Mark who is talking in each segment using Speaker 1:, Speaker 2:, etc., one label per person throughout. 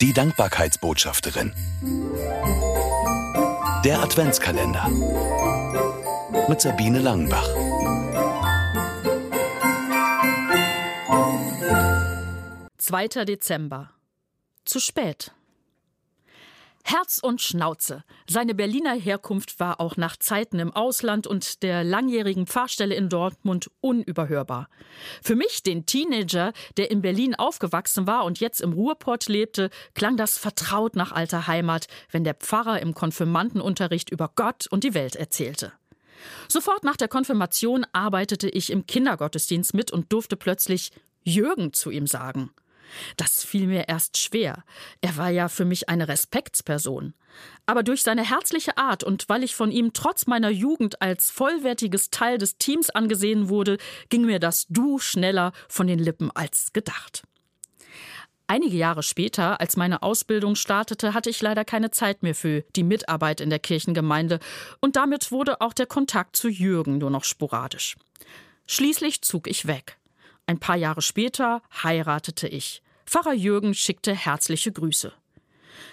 Speaker 1: Die Dankbarkeitsbotschafterin. Der Adventskalender. Mit Sabine Langenbach.
Speaker 2: Zweiter Dezember. Zu spät. Herz und Schnauze. Seine Berliner Herkunft war auch nach Zeiten im Ausland und der langjährigen Pfarrstelle in Dortmund unüberhörbar. Für mich, den Teenager, der in Berlin aufgewachsen war und jetzt im Ruhrport lebte, klang das vertraut nach alter Heimat, wenn der Pfarrer im Konfirmandenunterricht über Gott und die Welt erzählte. Sofort nach der Konfirmation arbeitete ich im Kindergottesdienst mit und durfte plötzlich Jürgen zu ihm sagen. Das fiel mir erst schwer. Er war ja für mich eine Respektsperson. Aber durch seine herzliche Art und weil ich von ihm trotz meiner Jugend als vollwertiges Teil des Teams angesehen wurde, ging mir das Du schneller von den Lippen als gedacht. Einige Jahre später, als meine Ausbildung startete, hatte ich leider keine Zeit mehr für die Mitarbeit in der Kirchengemeinde und damit wurde auch der Kontakt zu Jürgen nur noch sporadisch. Schließlich zog ich weg. Ein paar Jahre später heiratete ich. Pfarrer Jürgen schickte herzliche Grüße.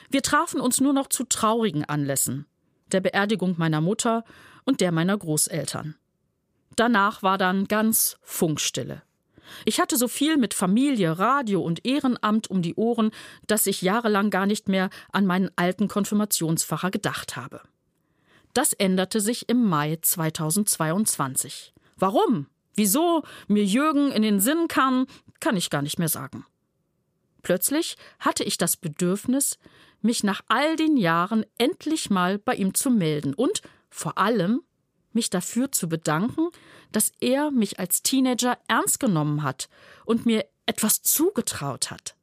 Speaker 2: Wir trafen uns nur noch zu traurigen Anlässen, der Beerdigung meiner Mutter und der meiner Großeltern. Danach war dann ganz Funkstille. Ich hatte so viel mit Familie, Radio und Ehrenamt um die Ohren, dass ich jahrelang gar nicht mehr an meinen alten Konfirmationspfarrer gedacht habe. Das änderte sich im Mai 2022. Warum? Wieso mir Jürgen in den Sinn kam, kann ich gar nicht mehr sagen. Plötzlich hatte ich das Bedürfnis, mich nach all den Jahren endlich mal bei ihm zu melden und vor allem mich dafür zu bedanken, dass er mich als Teenager ernst genommen hat und mir etwas zugetraut hat.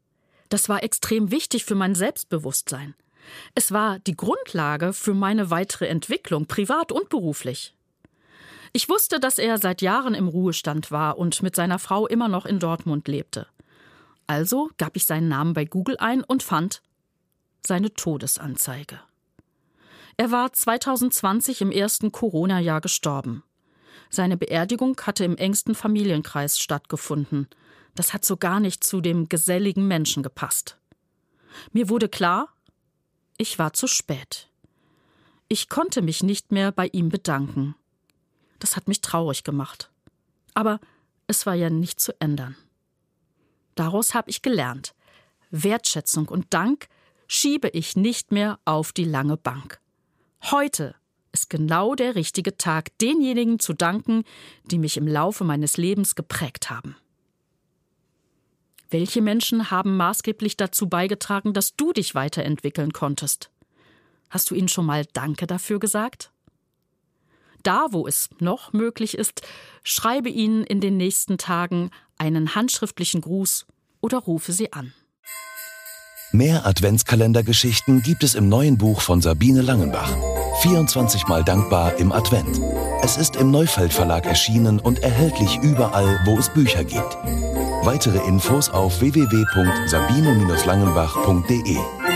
Speaker 2: Das war extrem wichtig für mein Selbstbewusstsein. Es war die Grundlage für meine weitere Entwicklung, privat und beruflich. Ich wusste, dass er seit Jahren im Ruhestand war und mit seiner Frau immer noch in Dortmund lebte. Also gab ich seinen Namen bei Google ein und fand seine Todesanzeige. Er war 2020 im ersten Corona-Jahr gestorben. Seine Beerdigung hatte im engsten Familienkreis stattgefunden. Das hat so gar nicht zu dem geselligen Menschen gepasst. Mir wurde klar, ich war zu spät. Ich konnte mich nicht mehr bei ihm bedanken. Das hat mich traurig gemacht. Aber es war ja nicht zu ändern. Daraus habe ich gelernt. Wertschätzung und Dank schiebe ich nicht mehr auf die lange Bank. Heute ist genau der richtige Tag, denjenigen zu danken, die mich im Laufe meines Lebens geprägt haben. Welche Menschen haben maßgeblich dazu beigetragen, dass du dich weiterentwickeln konntest? Hast du ihnen schon mal Danke dafür gesagt? Da, wo es noch möglich ist, schreibe ihnen in den nächsten Tagen einen handschriftlichen Gruß oder rufe sie an.
Speaker 1: Mehr Adventskalendergeschichten gibt es im neuen Buch von Sabine Langenbach. 24 Mal dankbar im Advent. Es ist im Neufeld Verlag erschienen und erhältlich überall, wo es Bücher gibt. Weitere Infos auf www.sabine-langenbach.de